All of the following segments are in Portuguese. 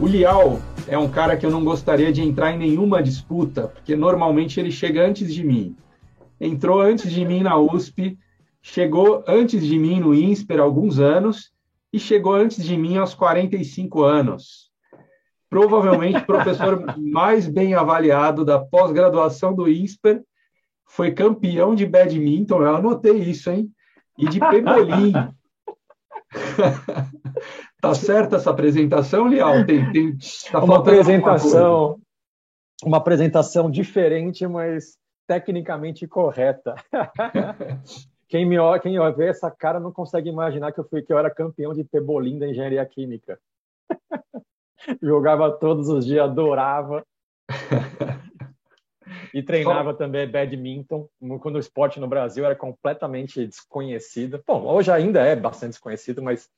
O Lial é um cara que eu não gostaria de entrar em nenhuma disputa, porque normalmente ele chega antes de mim. Entrou antes de mim na USP, chegou antes de mim no INSPER há alguns anos e chegou antes de mim aos 45 anos. Provavelmente o professor mais bem avaliado da pós-graduação do INSPER, foi campeão de badminton, eu anotei isso, hein? E de pebolim. tá certa essa apresentação, Lial? Tem, tem, tá uma apresentação, uma apresentação diferente, mas tecnicamente correta. quem me quem vê essa cara não consegue imaginar que eu fui que eu era campeão de pebolim da engenharia química. Jogava todos os dias, adorava. E treinava também badminton, quando o esporte no Brasil era completamente desconhecido. Bom, hoje ainda é bastante desconhecido, mas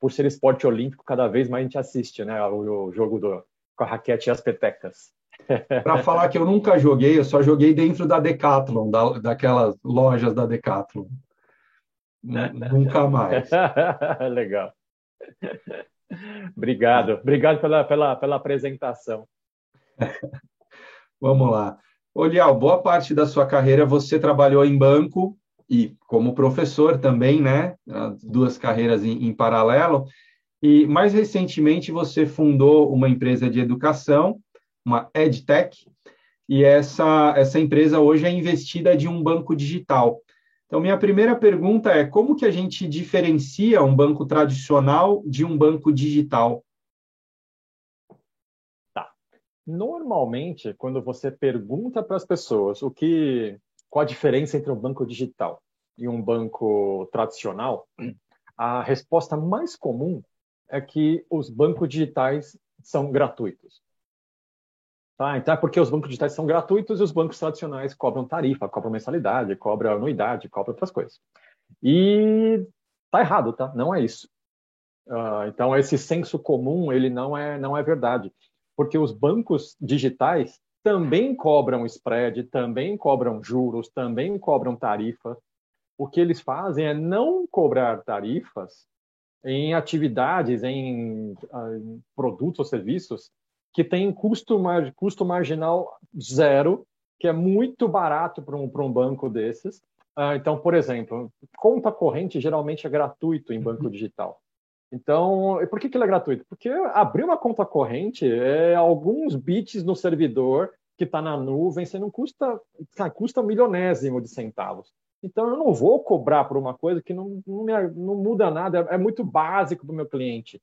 por ser esporte olímpico, cada vez mais a gente assiste, né? O, o jogo do, com a raquete e as petecas. Para falar que eu nunca joguei, eu só joguei dentro da Decathlon, da, daquelas lojas da Decathlon. nunca mais. Legal. Obrigado, obrigado pela, pela, pela apresentação. Vamos lá. Olial, boa parte da sua carreira você trabalhou em banco e como professor também, né? Duas carreiras em, em paralelo. E mais recentemente você fundou uma empresa de educação, uma EdTech, e essa, essa empresa hoje é investida de um banco digital. Então, minha primeira pergunta é como que a gente diferencia um banco tradicional de um banco digital? Normalmente, quando você pergunta para as pessoas o que, qual a diferença entre um banco digital e um banco tradicional, a resposta mais comum é que os bancos digitais são gratuitos. Tá? Então é porque os bancos digitais são gratuitos e os bancos tradicionais cobram tarifa, cobram mensalidade, cobram anuidade, cobram outras coisas. E tá errado, tá? Não é isso. Uh, então esse senso comum ele não é não é verdade porque os bancos digitais também cobram spread, também cobram juros, também cobram tarifa. O que eles fazem é não cobrar tarifas em atividades, em, ah, em produtos ou serviços que têm custo, custo marginal zero, que é muito barato para um, um banco desses. Ah, então, por exemplo, conta corrente geralmente é gratuito em banco digital. Então, por que, que ele é gratuito? Porque abrir uma conta corrente é alguns bits no servidor que está na nuvem, você não custa, custa um milionésimo de centavos. Então, eu não vou cobrar por uma coisa que não, não, me, não muda nada, é, é muito básico para o meu cliente.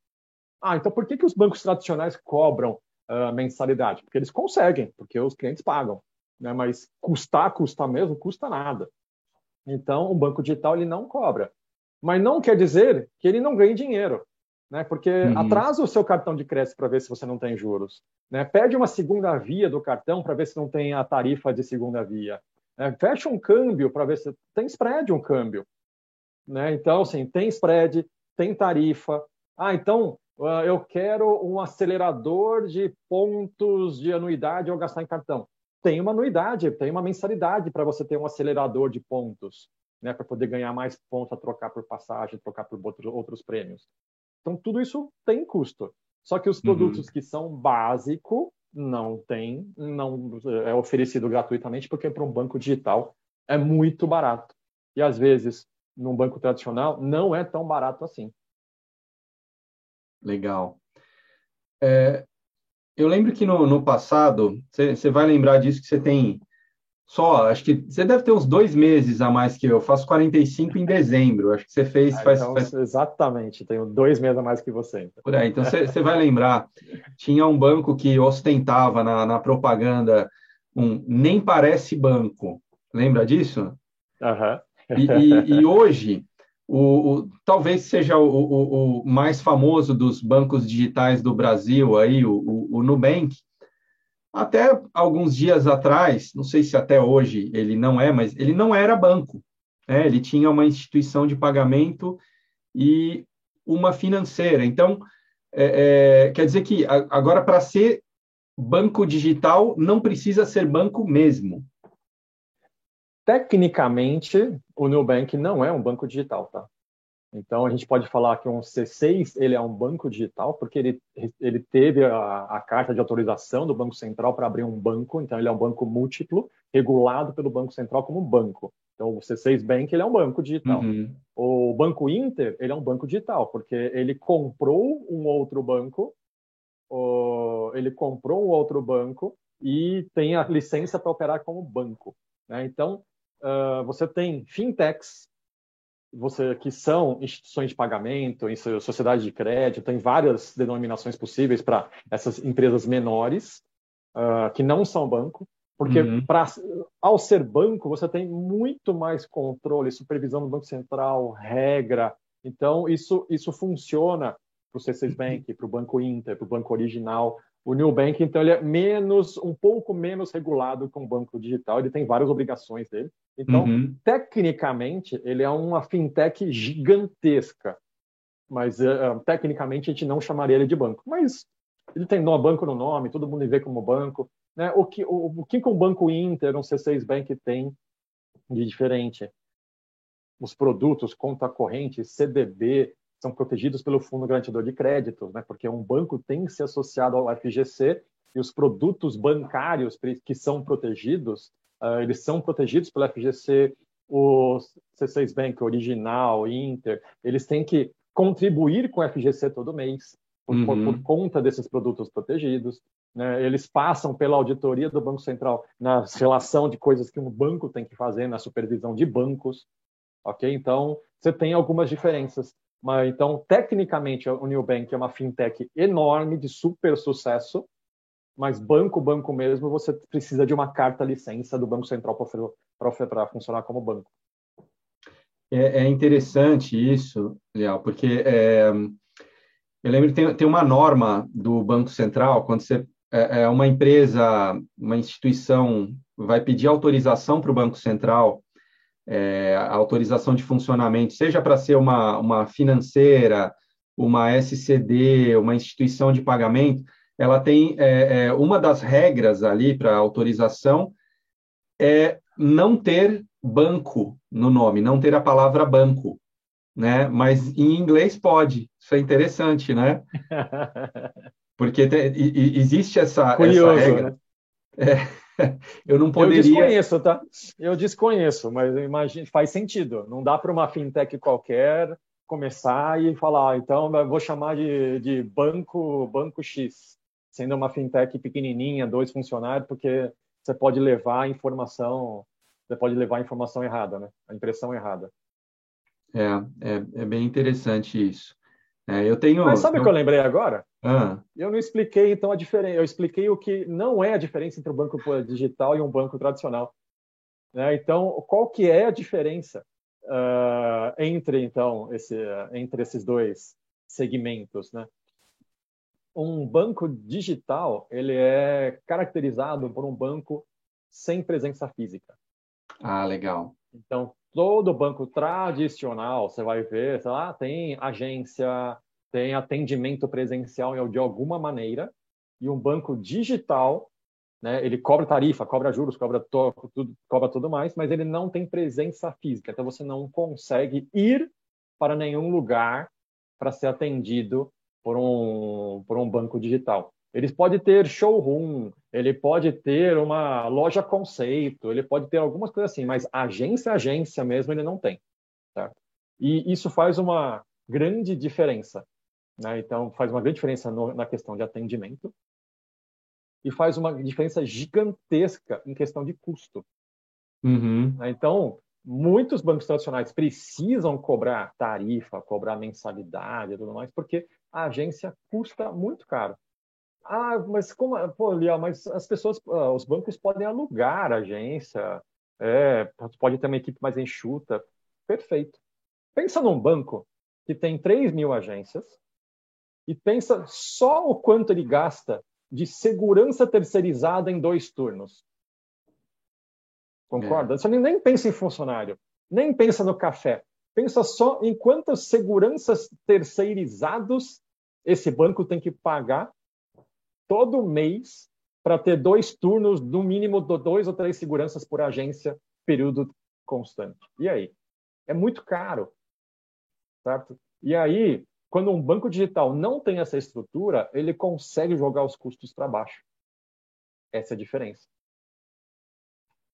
Ah, então por que, que os bancos tradicionais cobram uh, mensalidade? Porque eles conseguem, porque os clientes pagam. Né? Mas custar, custa mesmo, custa nada. Então, o banco digital ele não cobra mas não quer dizer que ele não ganhe dinheiro, né? Porque uhum. atrasa o seu cartão de crédito para ver se você não tem juros, né? Pede uma segunda via do cartão para ver se não tem a tarifa de segunda via, né? fecha um câmbio para ver se tem spread um câmbio, né? Então, assim, tem spread, tem tarifa. Ah, então uh, eu quero um acelerador de pontos de anuidade ao gastar em cartão. Tem uma anuidade, tem uma mensalidade para você ter um acelerador de pontos né, para poder ganhar mais pontos a trocar por passagem, trocar por outros, outros prêmios. Então, tudo isso tem custo. Só que os uhum. produtos uhum. que são básico não tem, não é oferecido gratuitamente, porque para um banco digital é muito barato. E às vezes, num banco tradicional, não é tão barato assim. Legal. É, eu lembro que no, no passado, você vai lembrar disso, que você tem só, acho que você deve ter uns dois meses a mais que eu. Eu faço 45 em dezembro. Acho que você fez. Ah, faz, então, faz... Exatamente, tenho dois meses a mais que você. Então. Por aí, então você, você vai lembrar. Tinha um banco que ostentava na, na propaganda um nem parece banco. Lembra disso? Uhum. E, e, e, hoje, o, o, talvez seja o, o, o, mais famoso dos bancos digitais do Brasil, aí, o, o Nubank até alguns dias atrás, não sei se até hoje ele não é, mas ele não era banco. Né? Ele tinha uma instituição de pagamento e uma financeira. Então, é, é, quer dizer que agora, para ser banco digital, não precisa ser banco mesmo. Tecnicamente, o Nubank não é um banco digital, tá? Então, a gente pode falar que um C6 ele é um banco digital, porque ele, ele teve a, a carta de autorização do Banco Central para abrir um banco, então ele é um banco múltiplo, regulado pelo Banco Central como banco. Então, o C6 Bank ele é um banco digital. Uhum. O Banco Inter ele é um banco digital, porque ele comprou um outro banco, ele comprou um outro banco e tem a licença para operar como banco. Né? Então, uh, você tem fintechs você que são instituições de pagamento, sociedade de crédito, tem várias denominações possíveis para essas empresas menores uh, que não são banco, porque uhum. pra, ao ser banco você tem muito mais controle, supervisão do Banco Central, regra. Então isso isso funciona para o C6 Bank, para o Banco Inter, para o Banco Original. O New Bank, então, ele é menos, um pouco menos regulado que um banco digital. Ele tem várias obrigações dele. Então, uhum. tecnicamente, ele é uma fintech gigantesca. Mas, uh, tecnicamente, a gente não chamaria ele de banco. Mas ele tem no banco no nome, todo mundo vê como banco. Né? O, que, o, o que um banco Inter, um C6 Bank tem de diferente? Os produtos, conta corrente, CDB, são protegidos pelo Fundo Garantidor de Crédito, né? porque um banco tem que ser associado ao FGC e os produtos bancários que são protegidos, uh, eles são protegidos pelo FGC, o C6 Bank original, Inter, eles têm que contribuir com o FGC todo mês por, uhum. por, por conta desses produtos protegidos. Né? Eles passam pela auditoria do Banco Central na relação de coisas que um banco tem que fazer na supervisão de bancos. Ok? Então, você tem algumas diferenças. Mas, então, tecnicamente, o New Bank é uma fintech enorme, de super sucesso, mas banco, banco mesmo, você precisa de uma carta licença do Banco Central para funcionar como banco. É, é, interessante isso, Leal, porque é, eu lembro que tem, tem uma norma do Banco Central, quando você é, é uma empresa, uma instituição vai pedir autorização para o Banco Central é, autorização de funcionamento, seja para ser uma, uma financeira, uma SCD, uma instituição de pagamento, ela tem é, é, uma das regras ali para autorização é não ter banco no nome, não ter a palavra banco, né? Mas em inglês pode. Isso é interessante, né? Porque te, e, existe essa, Curioso, essa regra. Né? É. eu não poderia. Eu desconheço, tá? Eu desconheço, mas imagino, faz sentido. Não dá para uma fintech qualquer começar e falar, ah, então vou chamar de, de banco banco X, sendo uma fintech pequenininha, dois funcionários, porque você pode levar a informação, você pode levar a informação errada, né? A impressão errada. É, é, é bem interessante isso. É, eu tenho. Mas sabe o eu... que eu lembrei agora? Ah. Eu não expliquei então a diferença. Eu expliquei o que não é a diferença entre um banco digital e um banco tradicional. Né? Então, qual que é a diferença uh, entre então esse, entre esses dois segmentos, né? Um banco digital ele é caracterizado por um banco sem presença física. Ah, legal. Então, todo banco tradicional, você vai ver, sei lá, tem agência, tem atendimento presencial de alguma maneira, e um banco digital, né, ele cobra tarifa, cobra juros, cobra, to, tudo, cobra tudo mais, mas ele não tem presença física, então você não consegue ir para nenhum lugar para ser atendido por um, por um banco digital. Ele pode ter showroom, ele pode ter uma loja conceito, ele pode ter algumas coisas assim, mas agência, agência mesmo, ele não tem. Certo? E isso faz uma grande diferença né? Então, faz uma grande diferença no, na questão de atendimento e faz uma diferença gigantesca em questão de custo. Uhum. Né? Então, muitos bancos tradicionais precisam cobrar tarifa, cobrar mensalidade e tudo mais, porque a agência custa muito caro. Ah, mas como, pô, Lia, mas as pessoas, ah, os bancos podem alugar a agência, é, pode ter uma equipe mais enxuta. Perfeito. Pensa num banco que tem 3 mil agências, e pensa só o quanto ele gasta de segurança terceirizada em dois turnos. Concorda? É. Você nem pensa em funcionário, nem pensa no café. Pensa só em quantas seguranças terceirizados esse banco tem que pagar todo mês para ter dois turnos, no mínimo dois ou três seguranças por agência, período constante. E aí? É muito caro. certo? E aí, quando um banco digital não tem essa estrutura, ele consegue jogar os custos para baixo. Essa é a diferença.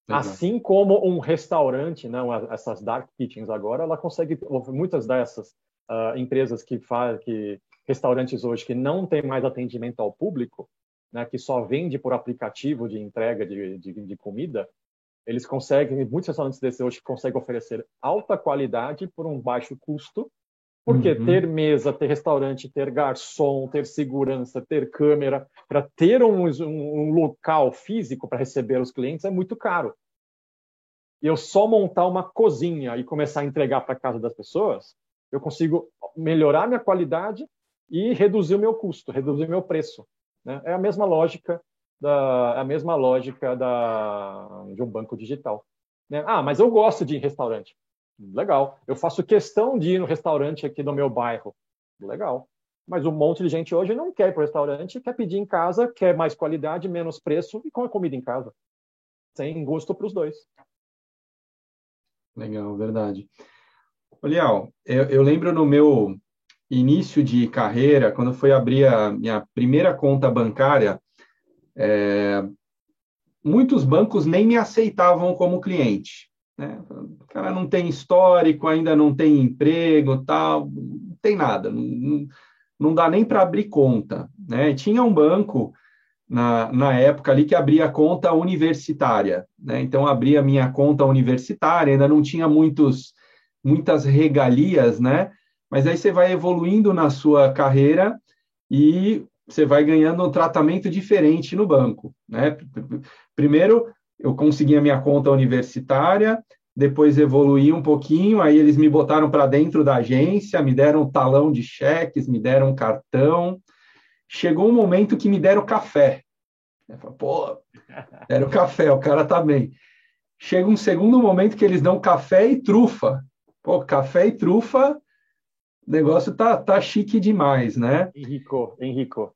Uhum. Assim como um restaurante, não, essas dark kitchens agora, ela consegue, muitas dessas uh, empresas que fazem, que restaurantes hoje que não tem mais atendimento ao público, né, que só vende por aplicativo de entrega de, de, de comida, eles conseguem, muitos restaurantes desses hoje conseguem oferecer alta qualidade por um baixo custo, porque uhum. ter mesa, ter restaurante, ter garçom, ter segurança, ter câmera, para ter um, um, local físico para receber os clientes é muito caro. E eu só montar uma cozinha e começar a entregar para casa das pessoas, eu consigo melhorar minha qualidade e reduzir o meu custo, reduzir o meu preço. Né? É a mesma lógica da a mesma lógica da de um banco digital. Né? Ah, mas eu gosto de ir em restaurante. Legal. Eu faço questão de ir no restaurante aqui do meu bairro. Legal. Mas um monte de gente hoje não quer ir para o restaurante, quer pedir em casa, quer mais qualidade, menos preço e com a comida em casa. Sem gosto para os dois. Legal, verdade. Leal, eu, eu lembro no meu início de carreira, quando eu fui abrir a minha primeira conta bancária, é, muitos bancos nem me aceitavam como cliente. Né? O cara não tem histórico, ainda não tem emprego, tal, não tem nada, não, não dá nem para abrir conta. Né? Tinha um banco na, na época ali que abria conta universitária, né? então abria minha conta universitária, ainda não tinha muitos, muitas regalias, né? mas aí você vai evoluindo na sua carreira e você vai ganhando um tratamento diferente no banco. Né? Primeiro, eu consegui a minha conta universitária, depois evoluí um pouquinho, aí eles me botaram para dentro da agência, me deram talão de cheques, me deram cartão. Chegou um momento que me deram café. Eu falei, pô, deram café, o cara tá bem. Chega um segundo momento que eles dão café e trufa. Pô, café e trufa o negócio tá, tá chique demais, né? Henrico, Henrico.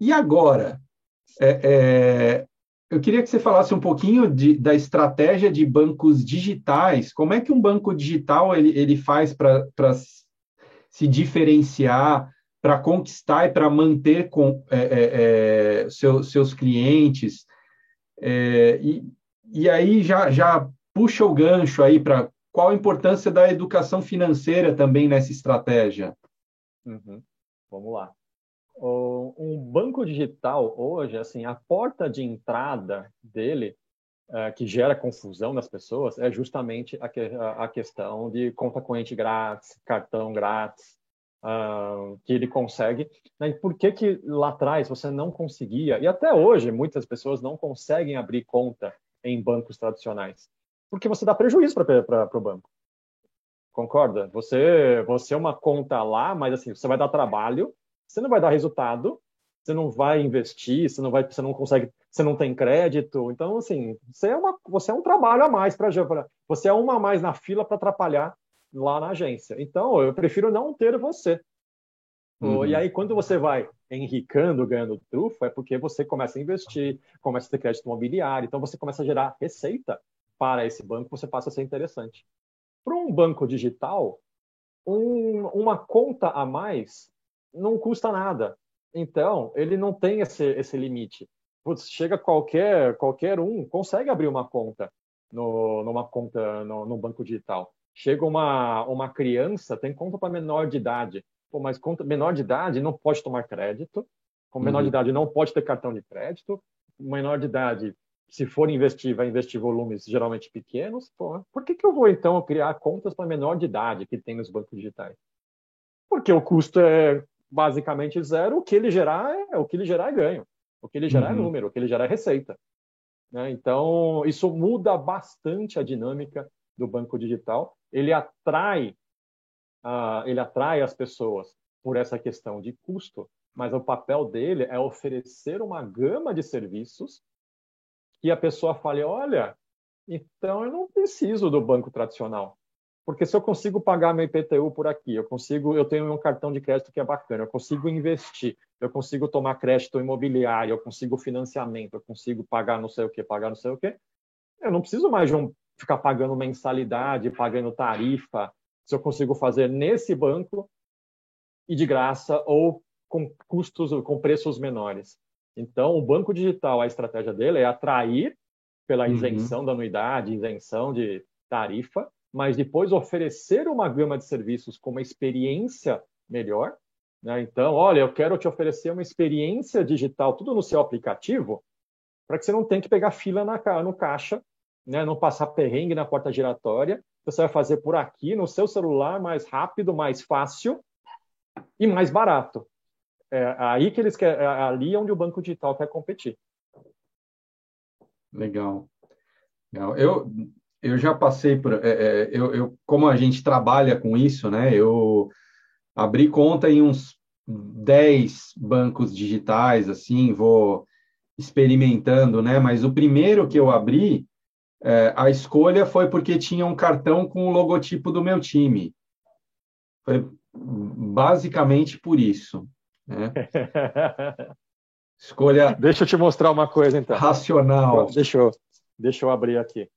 E agora? É, é, eu queria que você falasse um pouquinho de, da estratégia de bancos digitais. Como é que um banco digital ele, ele faz para se diferenciar, para conquistar e para manter com, é, é, é seu, seus clientes? É, e, e aí já, já puxa o gancho aí para qual a importância da educação financeira também nessa estratégia? Uhum. Vamos lá. Um banco digital hoje, assim, a porta de entrada dele é, que gera confusão nas pessoas é justamente a, que, a, questão de conta corrente grátis, cartão grátis, uh, que ele consegue. Né? por que, que lá atrás você não conseguia, e até hoje muitas pessoas não conseguem abrir conta em bancos tradicionais? porque você dá prejuízo para o banco. Concorda? Você, você é uma conta lá, mas assim, você vai dar trabalho, você não vai dar resultado, você não vai investir, você não vai, você não consegue, você não tem crédito. Então, assim, você é uma, você é um trabalho a mais para você é uma a mais na fila para atrapalhar lá na agência. Então, eu prefiro não ter você. Uhum. E aí, quando você vai enricando, ganhando trufo, é porque você começa a investir, começa a ter crédito imobiliário, então você começa a gerar receita para esse banco, você passa a ser interessante. Para um banco digital, um, uma conta a mais não custa nada. Então, ele não tem esse, esse limite. Putz, chega qualquer, qualquer um, consegue abrir uma conta no, numa conta no, no banco digital. Chega uma, uma criança, tem conta para menor de idade. Pô, mas conta menor de idade não pode tomar crédito. Com menor uhum. de idade não pode ter cartão de crédito. Menor de idade se for investir, vai investir volumes geralmente pequenos, pô, por que, que eu vou então criar contas para menor de idade que tem nos bancos digitais? Porque o custo é basicamente zero, o que ele gerar é o que ele gerar é ganho, o que ele gerar é uhum. é número, o que ele gerar é receita. Né? Então, isso muda bastante a dinâmica do banco digital. Ele atrai, uh, ele atrai as pessoas por essa questão de custo, mas o papel dele é oferecer uma gama de serviços que a pessoa fale: olha, então eu não preciso do banco tradicional. Porque se eu consigo pagar meu IPTU por aqui, eu consigo, eu tenho um cartão de crédito que é bacana, eu consigo investir, eu consigo tomar crédito imobiliário, eu consigo financiamento, eu consigo pagar não sei o que, pagar não sei o que, eu não preciso mais de um, ficar pagando mensalidade, pagando tarifa. se eu consigo fazer nesse banco e de graça ou com custos, com preços menores. Então, o banco digital, a estratégia dele é atrair pela uhum. isenção uhum. da anuidade, isenção de tarifa, mas depois oferecer uma gama de serviços com uma experiência melhor. Né? Então, olha, eu quero te oferecer uma experiência digital, tudo no seu aplicativo, para que você não tenha que pegar fila na, no caixa, né? não passar perrengue na porta giratória. Você vai fazer por aqui, no seu celular, mais rápido, mais fácil e mais barato. É aí que eles querem, é ali onde o banco digital quer competir. Legal. Legal. Eu, eu já passei por. É, é, eu, eu, como a gente trabalha com isso, né? Eu abri conta em uns 10 bancos digitais, assim, vou experimentando, né? Mas o primeiro que eu abri, é, a escolha foi porque tinha um cartão com o logotipo do meu time. Foi basicamente por isso. Né? Escolha. Deixa eu te mostrar uma coisa, então. Racional. Deixa eu, deixa eu abrir aqui.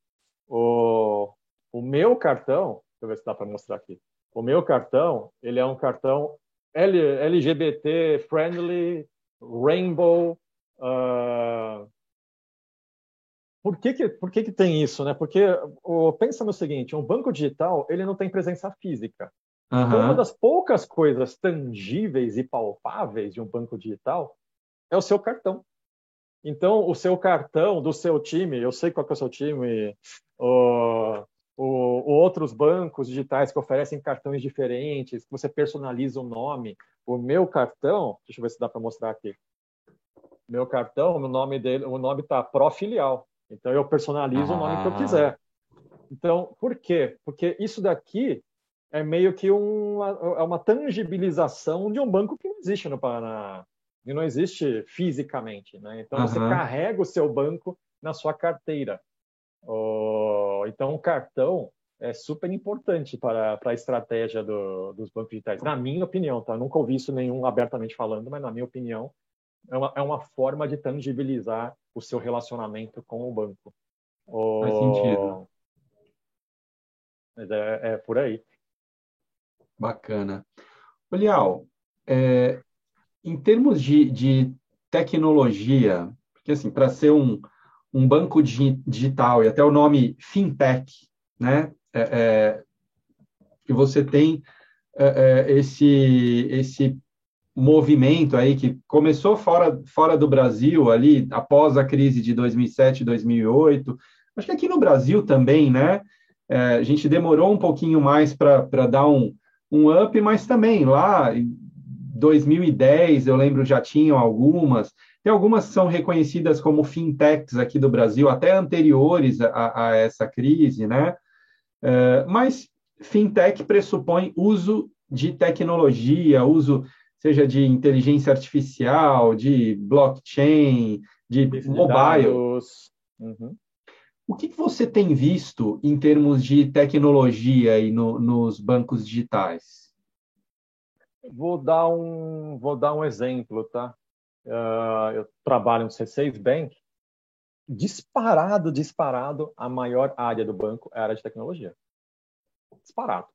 O, o meu cartão, deixa eu ver se dá para mostrar aqui. O meu cartão, ele é um cartão L, LGBT friendly, rainbow. Uh... Por que que, por que que tem isso, né? Porque oh, pensa no seguinte, um banco digital ele não tem presença física. Uhum. Uma das poucas coisas tangíveis e palpáveis de um banco digital é o seu cartão. Então, o seu cartão do seu time, eu sei qual é o seu time, o, o, outros bancos digitais que oferecem cartões diferentes, que você personaliza o nome. O meu cartão, deixa eu ver se dá para mostrar aqui. Meu cartão, o nome dele, o nome está Profilial. Então eu personalizo ah. o nome que eu ah. quiser. Então, por quê? Porque isso daqui é meio que uma, é uma tangibilização de um banco que não existe no Paraná, e não existe fisicamente, né? Então uhum. você carrega o seu banco na sua carteira. Oh, então o cartão é super importante para, para a estratégia do, dos bancos digitais, na minha opinião, tá? Nunca ouvi isso nenhum abertamente falando, mas na minha opinião é uma, é uma forma de tangibilizar o seu relacionamento com o banco. Oh, Faz sentido. Mas é, é por aí. Bacana. Olial, é, em termos de, de tecnologia, porque assim, para ser um, um banco digital e até o nome fintech, né, é, é, que você tem é, é, esse esse movimento aí que começou fora fora do Brasil ali após a crise de 2007 2008 acho que aqui no Brasil também né é, a gente demorou um pouquinho mais para dar um um up, mas também lá 2010, eu lembro, já tinham algumas. Tem algumas que são reconhecidas como fintechs aqui do Brasil, até anteriores a, a essa crise, né? Uh, mas fintech pressupõe uso de tecnologia, uso seja de inteligência artificial, de blockchain, de mobile. Uhum. O que, você tem visto em termos de tecnologia e no, nos bancos digitais? Vou dar um, vou dar um exemplo, tá? Uh, eu trabalho no C6 Bank. Disparado, disparado, a maior área do banco é a área de tecnologia. Disparado.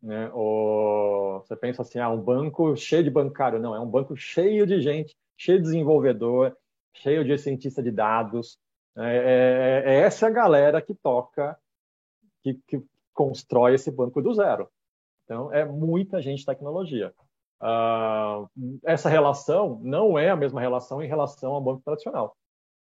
Né? Você pensa assim, ah, um banco cheio de bancário. Não, é um banco cheio de gente, cheio de desenvolvedor, cheio de cientista de dados, é, é, é essa galera que toca, que, que, constrói esse banco do zero. Então, é muita gente de tecnologia. Uh, essa relação não é a mesma relação em relação ao banco tradicional.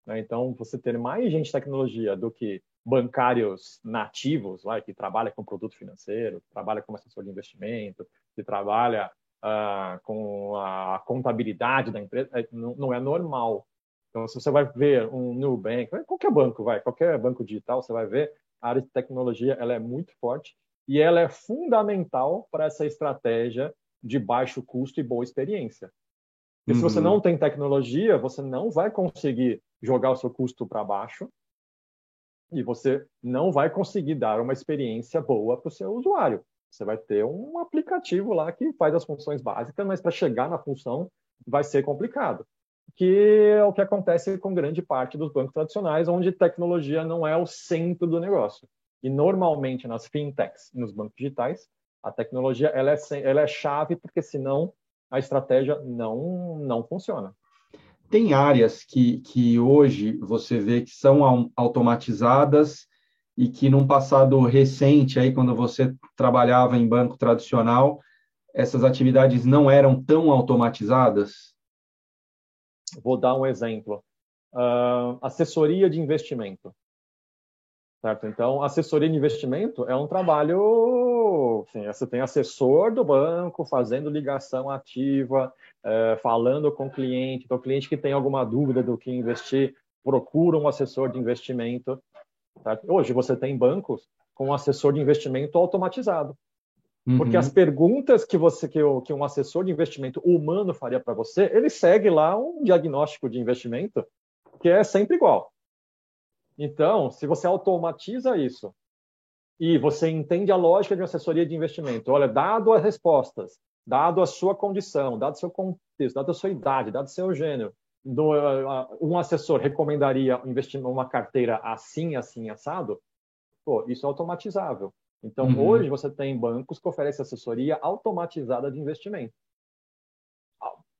Né? Então, você ter mais gente de tecnologia do que bancários nativos, lá, que trabalha com produto financeiro, que trabalha como assessor de investimento, que trabalha uh, com a contabilidade da empresa, é, não, não é normal. Então, se você vai ver um Nubank, qualquer banco, vai, qualquer banco digital, você vai ver a área de tecnologia, ela é muito forte e ela é fundamental para essa estratégia de baixo custo e boa experiência. Porque uhum. se você uhum. não tem tecnologia, você não vai conseguir jogar o seu custo para baixo e você não vai conseguir dar uma experiência boa para o seu usuário. Você vai ter um aplicativo lá que faz as funções básicas, mas para chegar na função vai ser complicado que é o que acontece com grande parte dos bancos tradicionais, onde tecnologia não é o centro do negócio. E normalmente nas fintechs e nos bancos digitais, a tecnologia ela é, ela é chave porque senão a estratégia não não funciona. Tem áreas que, que hoje você vê que são automatizadas e que num passado recente, aí quando você trabalhava em banco tradicional, essas atividades não eram tão automatizadas? Vou dar um exemplo. Uh, assessoria de investimento. Certo? Então, assessoria de investimento é um trabalho. Assim, você tem assessor do banco fazendo ligação ativa, é, falando com o cliente. Então, o cliente que tem alguma dúvida do que investir, procura um assessor de investimento. Certo? Hoje, você tem bancos com assessor de investimento automatizado. Uhum. Porque as perguntas que você que, que um assessor de investimento humano faria para você, ele segue lá um diagnóstico de investimento que é sempre igual. Então, se você automatiza isso e você entende a lógica de uma assessoria de investimento, olha, dado as respostas, dado a sua condição, dado o seu contexto, dado a sua idade, dado o seu gênero, um assessor recomendaria investir numa carteira assim, assim, assado, pô, isso é automatizável. Então, uhum. hoje você tem bancos que oferecem assessoria automatizada de investimento.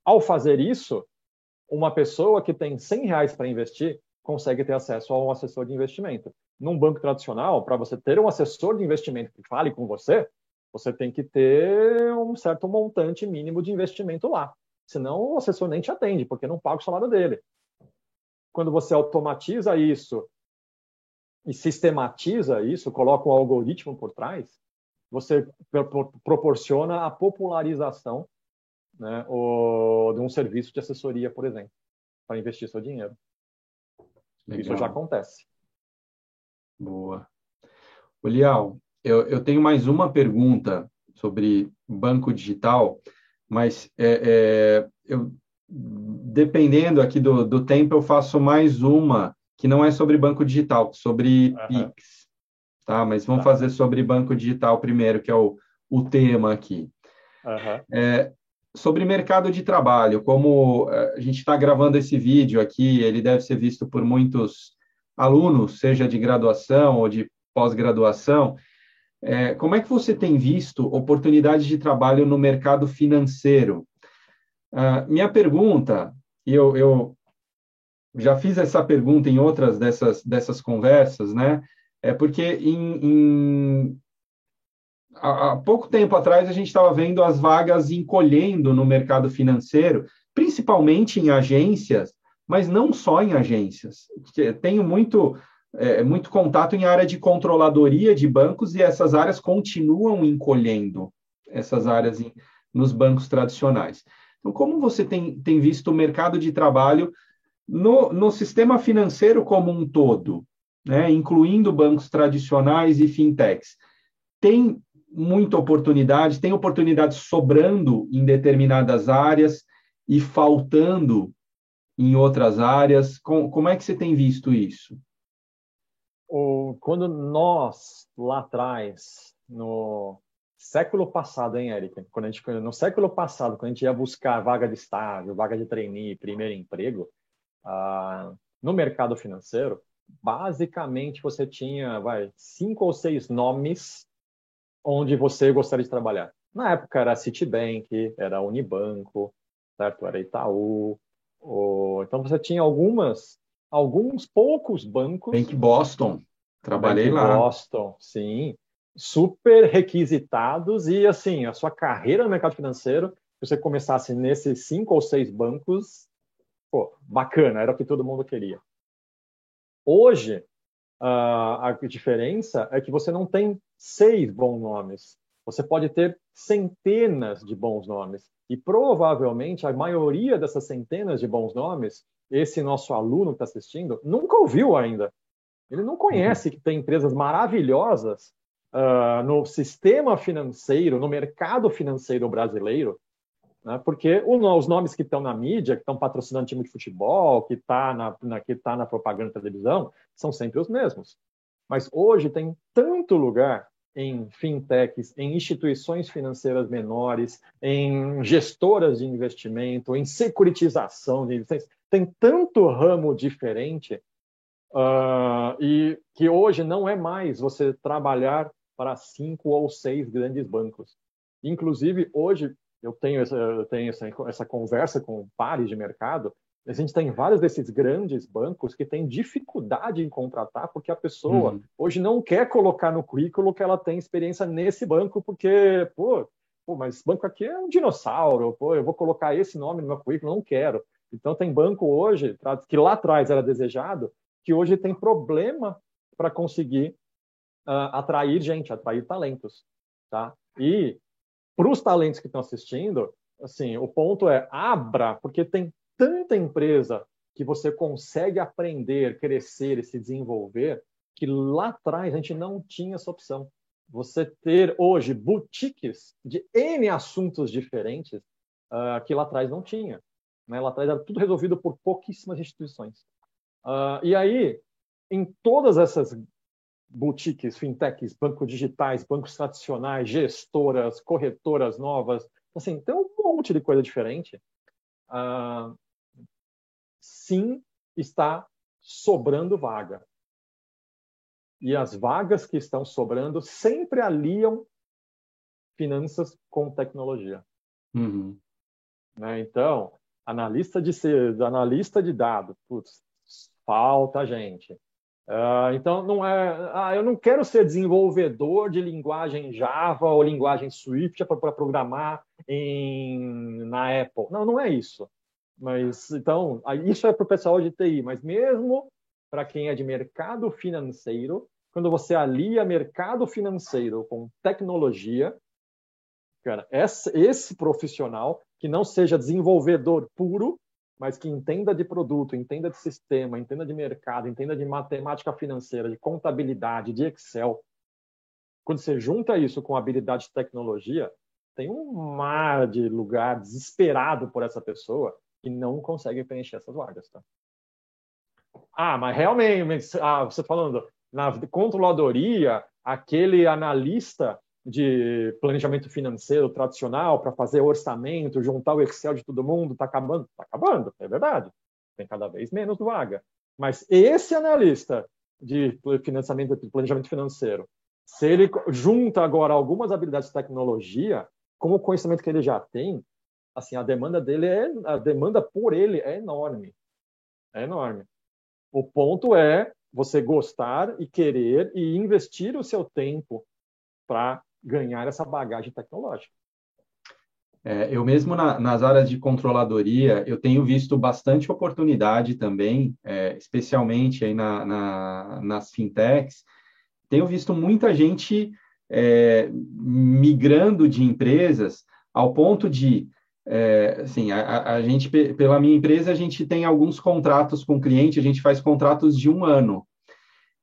Ao fazer isso, uma pessoa que tem 100 reais para investir, consegue ter acesso a um assessor de investimento. Num banco tradicional, para você ter um assessor de investimento que fale com você, você tem que ter um certo montante mínimo de investimento lá. Senão o assessor nem te atende, porque não paga o salário dele. Quando você automatiza isso e sistematiza isso, coloca um algoritmo por trás, você proporciona a popularização né, de um serviço de assessoria, por exemplo, para investir seu dinheiro. Legal. Isso já acontece. Boa. Olial, eu, eu tenho mais uma pergunta sobre banco digital, mas é, é, eu, dependendo aqui do, do tempo, eu faço mais uma que não é sobre banco digital, sobre uhum. Pix. Tá? Mas vamos tá. fazer sobre banco digital primeiro, que é o, o tema aqui. Uhum. É, sobre mercado de trabalho, como eh, a gente está gravando esse vídeo aqui, ele deve ser visto por muitos alunos, seja de graduação ou de pós-graduação. É, como é que você tem visto oportunidades de trabalho no mercado financeiro? Uh, minha pergunta, e eu, eu, já fiz essa pergunta em outras dessas, dessas conversas, né? É porque em, em há pouco tempo atrás a gente estava vendo as vagas encolhendo no mercado financeiro, principalmente em agências, mas não só em agências. Tenho muito, é, muito contato em área de controladoria de bancos e essas áreas continuam encolhendo, essas áreas em, nos bancos tradicionais. Então, como você tem, tem visto o mercado de trabalho no, no sistema financeiro como um todo, né, incluindo bancos tradicionais e fintechs? Tem muita oportunidade, tem oportunidade sobrando em determinadas áreas e faltando em outras áreas. Com, como é que você tem visto isso? O, quando nós, lá atrás, no século passado, hein, Eric? Quando a gente, no século passado, quando a gente ia buscar vaga de estágio, vaga de trainee, primeiro emprego, ah, no mercado financeiro, basicamente você tinha vai, cinco ou seis nomes onde você gostaria de trabalhar. Na época era Citibank, era Unibanco, certo? Era Itaú. Ou... Então você tinha algumas, alguns poucos bancos. Bank Boston, trabalhei Bank lá. Boston, sim, super requisitados e assim a sua carreira no mercado financeiro, se você começasse nesses cinco ou seis bancos, pô, bacana, era o que todo mundo queria. Hoje a diferença é que você não tem seis bons nomes. Você pode ter centenas de bons nomes. E provavelmente a maioria dessas centenas de bons nomes, esse nosso aluno que está assistindo, nunca ouviu ainda. Ele não conhece que tem empresas maravilhosas uh, no sistema financeiro, no mercado financeiro brasileiro, né? porque os nomes que estão na mídia, que estão patrocinando time de futebol, que está na, na, que tá na propaganda da televisão, são sempre os mesmos. Mas hoje tem tanto lugar em fintechs, em instituições financeiras menores, em gestoras de investimento, em securitização de investimentos. Tem tanto ramo diferente Uh, e que hoje não é mais você trabalhar para cinco ou seis grandes bancos. Inclusive, hoje, eu tenho essa, eu tenho essa, essa conversa com pares de mercado, a gente tem vários desses grandes bancos que têm dificuldade em contratar porque a pessoa uhum. hoje não quer colocar no currículo que ela tem experiência nesse banco porque, pô, pô, mas esse banco aqui é um dinossauro, pô, eu vou colocar esse nome no meu currículo, não quero. Então tem banco hoje, que lá atrás era desejado, que hoje tem problema para conseguir uh, atrair gente, atrair talentos, tá? E para os talentos que estão assistindo, assim, o ponto é abra, porque tem tanta empresa que você consegue aprender, crescer e se desenvolver, que lá atrás a gente não tinha essa opção. Você ter hoje boutiques de N assuntos diferentes uh, que lá atrás não tinha. Né? Lá atrás era tudo resolvido por pouquíssimas instituições. Uh, e aí, em todas essas boutiques, fintechs, bancos digitais, bancos tradicionais, gestoras, corretoras novas, assim, tem um monte de coisa diferente. Uh, sim, está sobrando vaga. E as vagas que estão sobrando sempre aliam finanças com tecnologia. Uhum. Né? Então, analista de analista de dados, putz, falta gente. Uh, então, não é. Ah, eu não quero ser desenvolvedor de linguagem Java ou linguagem Swift para programar em, na Apple. Não, não é isso. Mas então, isso é para o pessoal de TI, mas mesmo para quem é de mercado financeiro, quando você alia mercado financeiro com tecnologia, cara, esse, profissional que não seja desenvolvedor puro, mas que entenda de produto, entenda de sistema, entenda de mercado, entenda de matemática financeira, de contabilidade, de Excel. Quando você junta isso com habilidade de tecnologia, tem um mar de lugar desesperado por essa pessoa que não conseguem preencher essas vagas, tá? Ah, mas realmente, ah, você falando na controladoria, aquele analista de planejamento financeiro tradicional para fazer orçamento, juntar o Excel de todo mundo, está acabando? Está acabando, é verdade. Tem cada vez menos vaga. Mas esse analista de financiamento, de planejamento financeiro, se ele junta agora algumas habilidades de tecnologia, com o conhecimento que ele já tem, assim, a demanda dele é, a demanda por ele é enorme. É enorme. O ponto é você gostar e querer e investir o seu tempo para ganhar essa bagagem tecnológica. É, eu mesmo na, nas áreas de controladoria, eu tenho visto bastante oportunidade também, é, especialmente aí na, na, nas fintechs. Tenho visto muita gente é, migrando de empresas ao ponto de é, assim, a, a, gente, pela minha empresa, a gente tem alguns contratos com cliente, a gente faz contratos de um ano.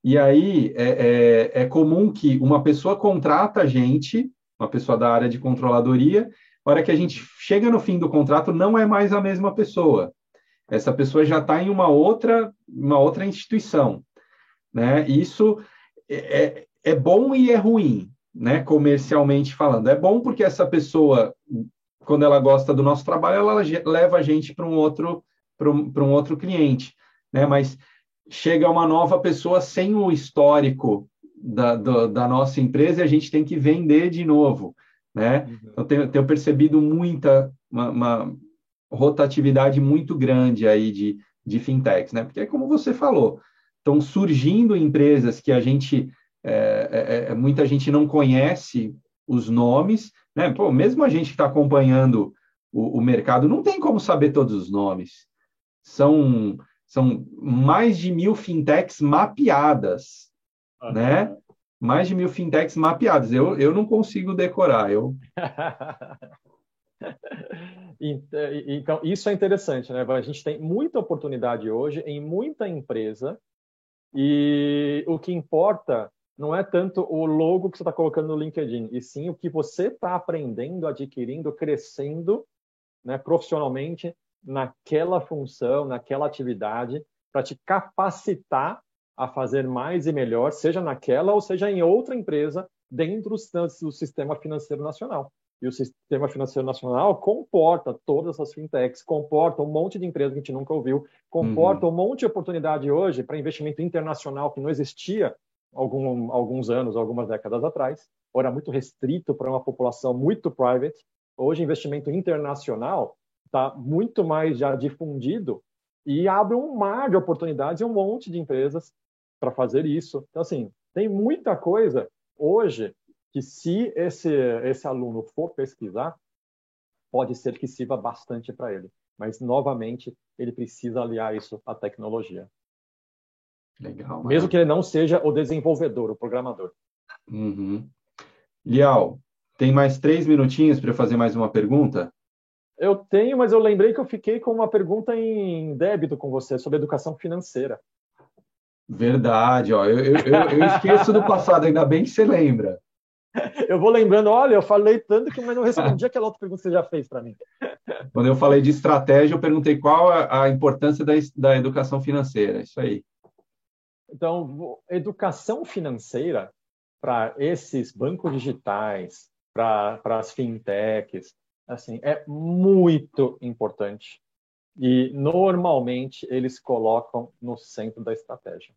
E aí é, é, é comum que uma pessoa contrata a gente, uma pessoa da área de controladoria, a hora que a gente chega no fim do contrato, não é mais a mesma pessoa. Essa pessoa já está em uma outra, uma outra instituição. Né? Isso é, é, é bom e é ruim, né? comercialmente falando. É bom porque essa pessoa quando ela gosta do nosso trabalho, ela leva a gente para um outro para um, um, outro cliente, né? Mas chega uma nova pessoa sem o histórico da, do, da nossa empresa e a gente tem que vender de novo, né? Uhum. Eu tenho, tenho, percebido muita uma, uma, rotatividade muito grande aí de, de fintechs, né? Porque como você falou, estão surgindo empresas que a gente é, é, é muita gente não conhece os nomes, né? Pô, mesmo a gente que está acompanhando o, o, mercado, não tem como saber todos os nomes. São, são mais de mil fintechs mapeadas, uhum. né? Mais de mil fintechs mapeadas. Eu, eu não consigo decorar. Eu... então, isso é interessante, né? A gente tem muita oportunidade hoje em muita empresa e o que importa não é tanto o logo que você está colocando no LinkedIn, e sim o que você está aprendendo, adquirindo, crescendo né, profissionalmente naquela função, naquela atividade, para te capacitar a fazer mais e melhor, seja naquela ou seja em outra empresa dentro do sistema financeiro nacional. E o sistema financeiro nacional comporta todas essas fintechs, comporta um monte de empresas que a gente nunca ouviu, comporta uhum. um monte de oportunidade hoje para investimento internacional que não existia algum, alguns anos, algumas décadas atrás, ou era muito restrito para uma população muito private. Hoje, investimento internacional está muito mais já difundido e abre um mar de oportunidades e um monte de empresas para fazer isso. Então, assim, tem muita coisa hoje que se esse, esse aluno for pesquisar, pode ser que sirva bastante para ele. Mas, novamente, ele precisa aliar isso à tecnologia. Legal. Mesmo que ele não seja o desenvolvedor, o programador. Uhum. Lial, tem mais três minutinhos para eu fazer mais uma pergunta? Eu tenho, mas eu lembrei que eu fiquei com uma pergunta em débito com você sobre educação financeira. Verdade, ó. Eu, eu, eu esqueço do passado, ainda bem que você lembra. Eu vou lembrando, olha, eu falei tanto que mas não respondi aquela outra pergunta que você já fez para mim. Quando eu falei de estratégia, eu perguntei qual a, a importância da, da educação financeira. Isso aí. Então, educação financeira para esses bancos digitais, para as fintechs, assim, é muito importante. E normalmente eles colocam no centro da estratégia.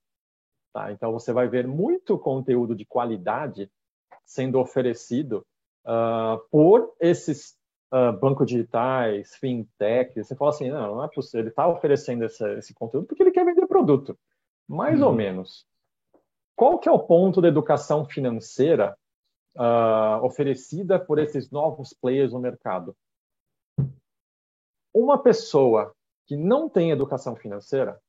Tá? Então você vai ver muito conteúdo de qualidade sendo oferecido uh, por esses uh, bancos digitais, fintechs. Você fala assim, não, não é possível. Ele está oferecendo esse, esse, conteúdo porque ele quer vender produto. Mais uhum. ou menos. Qual que é o ponto da educação financeira uh, oferecida por esses novos players no mercado? Uma pessoa que não tem educação financeira,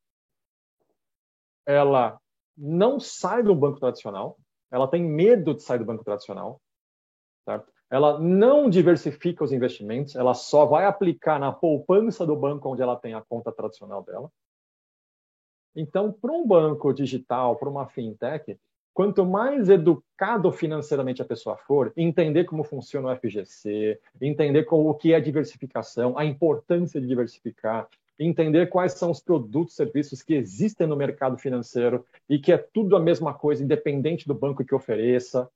ela não sai do banco tradicional, ela tem medo de sair do banco tradicional, certo? ela não diversifica os investimentos, ela só vai aplicar na poupança do banco onde ela tem a conta tradicional dela. Então, para um banco digital, para uma fintech, quanto mais educado financeiramente a pessoa for, entender como funciona o FGC, entender o que é diversificação, a importância de diversificar, entender quais são os produtos e serviços que existem no mercado financeiro e que é tudo a mesma coisa, independente do banco que ofereça.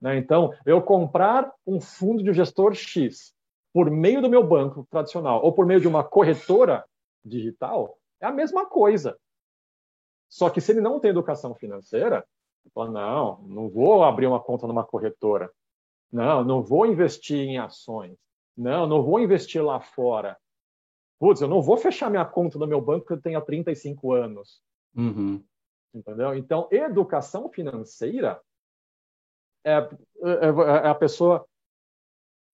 Né? Então, eu comprar um fundo de gestor X por meio do meu banco tradicional ou por meio de uma corretora digital é a mesma coisa. Só que se ele não tem educação financeira, fala, não, não vou abrir uma conta numa corretora. Não, não vou investir em ações. Não, não vou investir lá fora. Putz, eu não vou fechar minha conta no meu banco que eu tenho 35 anos. Uhum. Entendeu? Então, educação financeira é, é, é, a pessoa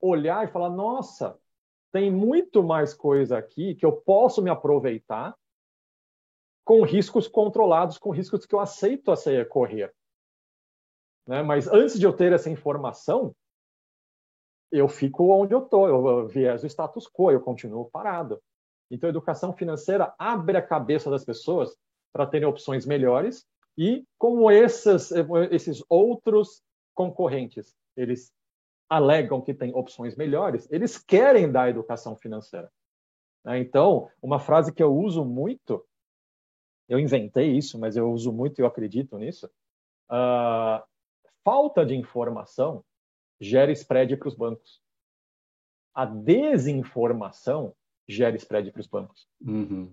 olhar e falar: nossa, tem muito mais coisa aqui que eu posso me aproveitar com riscos controlados, com riscos que eu aceito a correr. Né? Mas antes de eu ter essa informação, eu fico onde eu estou, eu viés o status quo, eu continuo parado. Então, a educação financeira abre a cabeça das pessoas para terem opções melhores e como esses, esses outros concorrentes, eles alegam que têm opções melhores, eles querem dar educação financeira. Né? Então, uma frase que eu uso muito eu inventei isso, mas eu uso muito e eu acredito nisso. Uh, falta de informação gera spread para os bancos. A desinformação gera spread para os bancos. Uhum.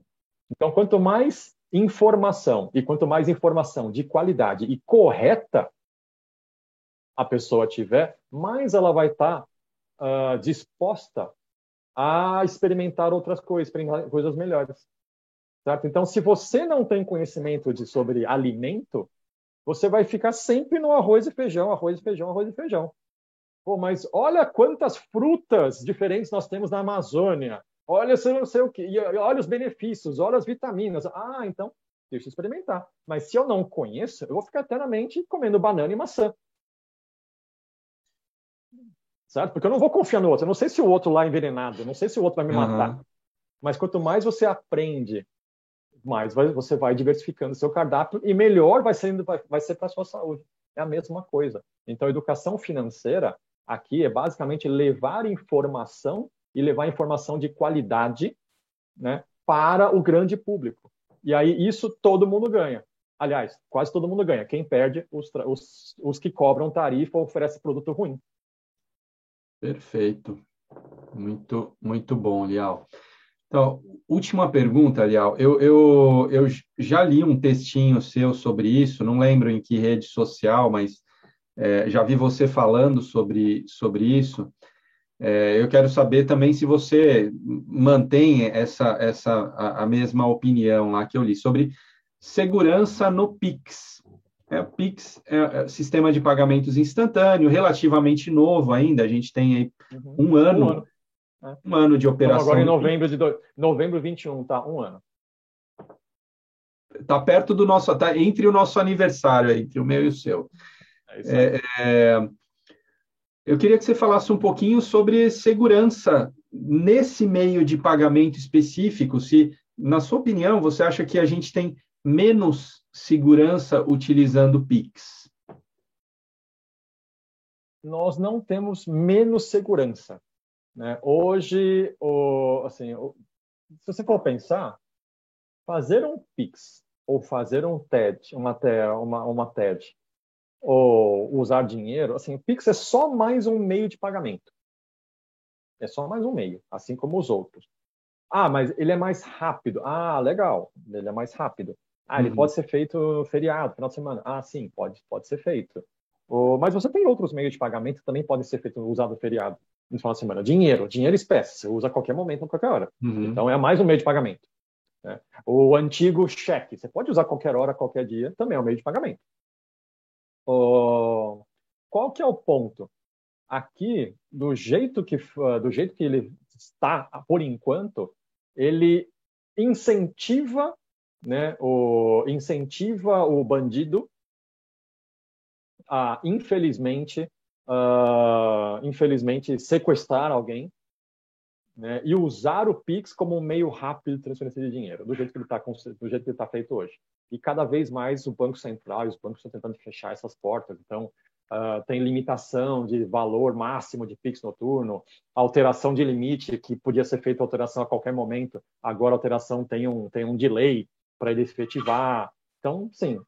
Então, quanto mais informação e quanto mais informação de qualidade e correta a pessoa tiver, mais ela vai estar tá, uh, disposta a experimentar outras coisas, coisas melhores. Certo? Então, se você não tem conhecimento de, sobre alimento, você vai ficar sempre no arroz e feijão, arroz e feijão, arroz e feijão. Pô, mas olha quantas frutas diferentes nós temos na Amazônia. Olha, não sei o que, olha os benefícios, olha as vitaminas. Ah, então, deixa eu experimentar. Mas se eu não conheço, eu vou ficar eternamente comendo banana e maçã. Certo? Porque eu não vou confiar no outro. Eu não sei se o outro lá é envenenado, eu não sei se o outro vai me matar. Uhum. Mas quanto mais você aprende mais vai, você vai diversificando seu cardápio e melhor vai, sendo, vai, vai ser para a sua saúde. É a mesma coisa. Então, educação financeira aqui é basicamente levar informação e levar informação de qualidade né, para o grande público. E aí isso todo mundo ganha. Aliás, quase todo mundo ganha. Quem perde, os, os, os que cobram tarifa ou oferecem produto ruim. Perfeito. Muito, muito bom, Lial. Então, última pergunta, Lial. Eu, eu, eu já li um textinho seu sobre isso, não lembro em que rede social, mas é, já vi você falando sobre, sobre isso. É, eu quero saber também se você mantém essa, essa a, a, mesma opinião lá que eu li sobre segurança no Pix. É, o Pix é, é sistema de pagamentos instantâneo, relativamente novo ainda. A gente tem aí uhum. um ano, um ano, é. um ano de operação. Então, agora em novembro de do... novembro 21, tá? Um ano. Tá perto do nosso, tá entre o nosso aniversário, entre o meu e o seu. É, é, eu queria que você falasse um pouquinho sobre segurança nesse meio de pagamento específico. Se, na sua opinião, você acha que a gente tem menos segurança utilizando Pix? Nós não temos menos segurança. Né? Hoje, o, assim, o, se você for pensar, fazer um Pix ou fazer um TED, uma, uma, uma TED, ou usar dinheiro, assim, o Pix é só mais um meio de pagamento. É só mais um meio, assim como os outros. Ah, mas ele é mais rápido. Ah, legal, ele é mais rápido. Ah, ele uhum. pode ser feito feriado, final de semana. Ah, sim, pode, pode ser feito. Oh, mas você tem outros meios de pagamento que também podem ser feitos usado feriado no final de semana. Dinheiro, dinheiro espécie, você usa a qualquer momento, a qualquer hora. Uhum. Então é mais um meio de pagamento. Né? O antigo cheque, você pode usar a qualquer hora, qualquer dia, também é um meio de pagamento. Oh, qual que é o ponto? Aqui, do jeito que do jeito que ele está por enquanto, ele incentiva, né, o incentiva o bandido a infelizmente, uh, infelizmente sequestrar alguém, né, e usar o Pix como um meio rápido de transferência de dinheiro, do jeito que ele está do jeito que ele está feito hoje. E cada vez mais o Banco Central e os bancos estão tentando fechar essas portas. Então, uh, tem limitação de valor máximo de PIX noturno, alteração de limite, que podia ser feita alteração a qualquer momento, agora a alteração tem um, tem um delay para ele efetivar. Então, sim.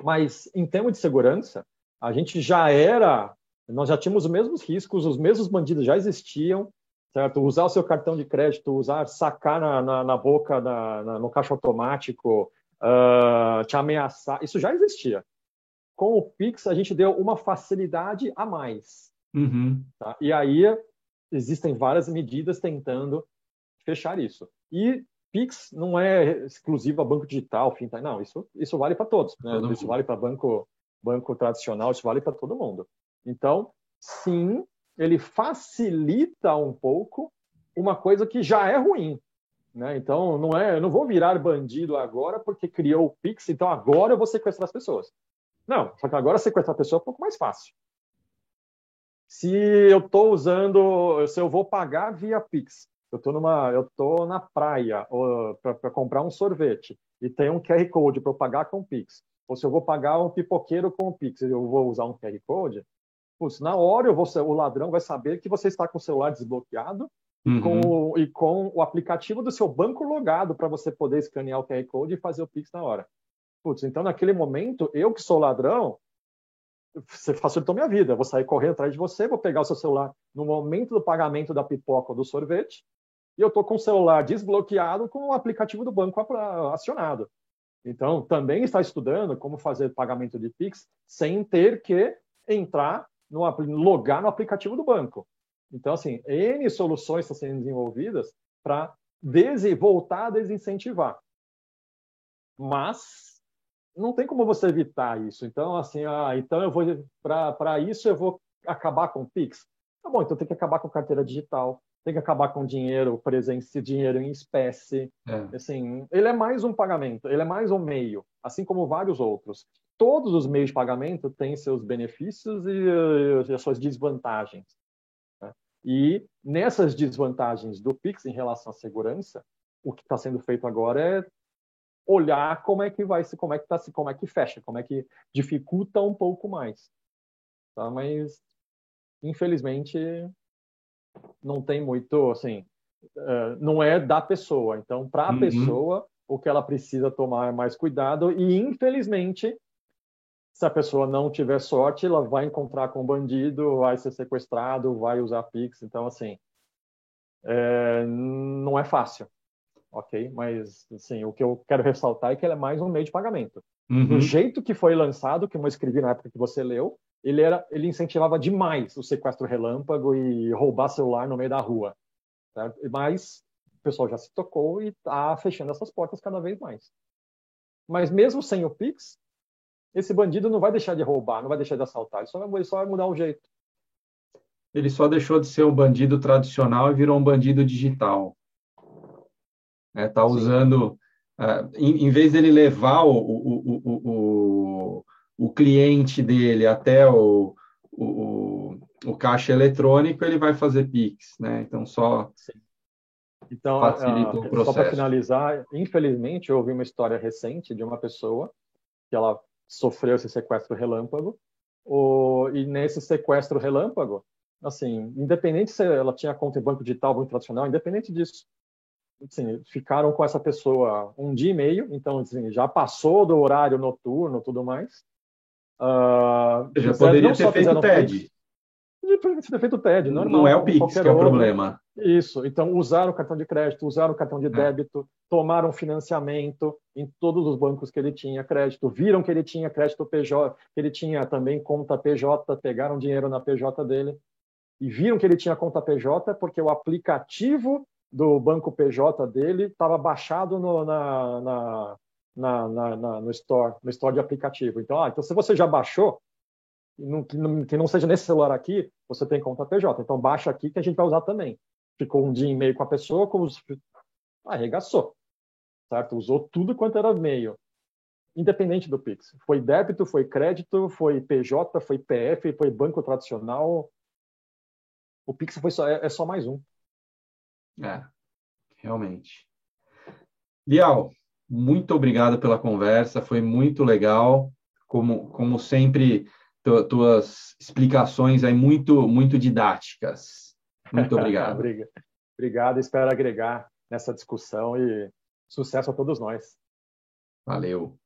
Mas, em termos de segurança, a gente já era, nós já tínhamos os mesmos riscos, os mesmos bandidos já existiam, certo? Usar o seu cartão de crédito, usar, sacar na, na, na boca, na, no caixa automático, uh, te ameaçar. Isso já existia. Com o Pix, a gente deu uma facilidade a mais. Uhum. Tá? E aí existem várias medidas tentando fechar isso. E Pix não é exclusivo a banco digital, fintech, não, isso, isso vale para todos. Né? Isso vale para banco, banco tradicional, isso vale para todo mundo. Então, sim, ele facilita um pouco uma coisa que já é ruim. Né? Então, não é, eu não vou virar bandido agora porque criou o Pix, então agora eu vou sequestrar as pessoas. Não, só que agora sequestrar a pessoa é um pouco mais fácil. Se eu estou usando, se eu vou pagar via Pix, eu estou numa, eu tô na praia para comprar um sorvete e tem um QR Code para eu pagar com Pix, ou se eu vou pagar um pipoqueiro com o Pix, eu vou usar um QR Code, putz, na hora eu vou, o ladrão vai saber que você está com o celular desbloqueado Uhum. Com, e com o aplicativo do seu banco logado para você poder escanear o QR Code e fazer o Pix na hora. Putz, então naquele momento, eu que sou ladrão, você facilitou minha vida. Eu vou sair correndo atrás de você, vou pegar o seu celular no momento do pagamento da pipoca ou do sorvete, e eu estou com o celular desbloqueado com o aplicativo do banco acionado. Então, também está estudando como fazer pagamento de Pix sem ter que entrar no logar no aplicativo do banco. Então, assim, N soluções estão sendo desenvolvidas para voltar a desincentivar. Mas não tem como você evitar isso. Então, assim, ah, então eu vou para isso eu vou acabar com o Pix. Tá bom, então tem que acabar com carteira digital, tem que acabar com dinheiro presente, dinheiro em espécie. É. Assim, ele é mais um pagamento, ele é mais um meio, assim como vários outros. Todos os meios de pagamento têm seus benefícios e, e as suas desvantagens. E nessas desvantagens do Pix em relação à segurança, o que está sendo feito agora é olhar como é que vai se, como é que tá, como é que fecha, como é que dificulta um pouco mais. Tá? Mas infelizmente não tem muito, assim, uh, não é da pessoa. Então, para a uhum. pessoa, o que ela precisa tomar é mais cuidado e infelizmente Se a pessoa não tiver sorte, ela vai encontrar com um bandido, vai ser sequestrado, vai usar Pix. Então, assim, é, não é fácil, ok? Mas, assim, o que eu quero ressaltar é que ele é mais um meio de pagamento. Uhum. Do jeito que foi lançado, que eu escrevi na época que você leu, ele era, ele incentivava demais o sequestro relâmpago e roubar celular no meio da rua. Certo? Mas o pessoal já se tocou e está fechando essas portas cada vez mais. Mas mesmo sem o Pix, esse bandido não vai deixar de roubar, não vai deixar de assaltar, ele só vai, ele só vai mudar o jeito. Ele só deixou de ser um bandido tradicional e virou um bandido digital. Está é, tá usando, uh, em, em, vez dele levar o, o, o, o, cliente dele até o, o, o, caixa eletrônico, ele vai fazer Pix. Né? Então, só Sim. Então, facilita uh, o processo. Só para finalizar, infelizmente, eu ouvi uma história recente de uma pessoa que ela sofreu esse sequestro relâmpago, o, e nesse sequestro relâmpago, assim, independente se ela tinha conta em banco digital, banco tradicional, independente disso, assim, ficaram com essa pessoa um dia e meio, então assim, já passou do horário noturno, tudo mais. Uh, já poderia ter feito TED. Poderia ter feito TED, normal, não é o Pix que é o problema. Isso. Então, usaram o cartão de crédito, usaram o cartão de é. débito, é. tomaram financiamento em todos os bancos que ele tinha crédito, viram que ele tinha crédito PJ, que ele tinha também conta PJ, pegaram dinheiro na PJ dele e viram que ele tinha conta PJ porque o aplicativo do banco PJ dele estava baixado no, na, na, na, na, no store, no store de aplicativo. Então, ah, então se você já baixou, que não, que não seja nesse celular aqui, você tem conta PJ. Então baixa aqui que a gente vai usar também ficou um dia e meio com a pessoa, como arregaçou, certo? Usou tudo quanto era meio, independente do Pix. Foi débito, foi crédito, foi PJ, foi PF, foi banco tradicional. O Pix foi só, é, é só mais um. É, realmente. Lial, muito obrigado pela conversa, foi muito legal. Como, como sempre, tu, tuas explicações aí muito, muito didáticas. Muito obrigado. obrigado, espero agregar nessa discussão e sucesso a todos nós. Valeu.